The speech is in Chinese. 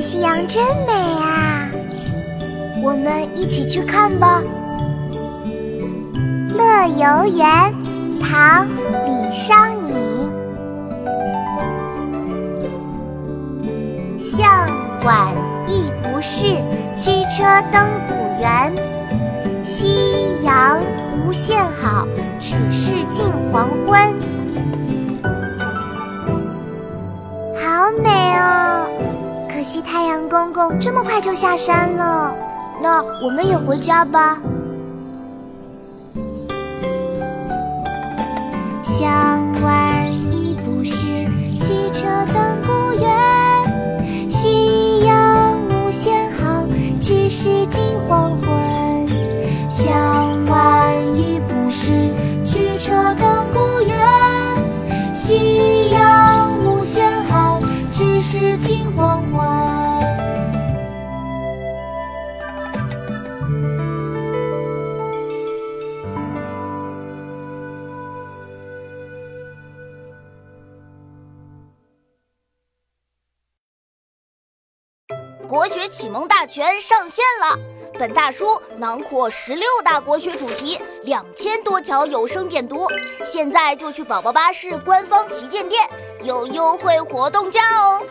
夕阳真美啊！我们一起去看吧。《乐游原》唐·李商隐，向晚意不适，驱车登古原。夕阳无限好，只是近黄昏。好美！惜太阳公公这么快就下山了，那我们也回家吧。向晚意不适，驱车登古原。夕阳无限好，只是近黄昏。向晚意不适，驱车登古原。夕，是近黄昏。国学启蒙大全上线了，本大书囊括十六大国学主题，两千多条有声点读。现在就去宝宝巴士官方旗舰店，有优惠活动价哦！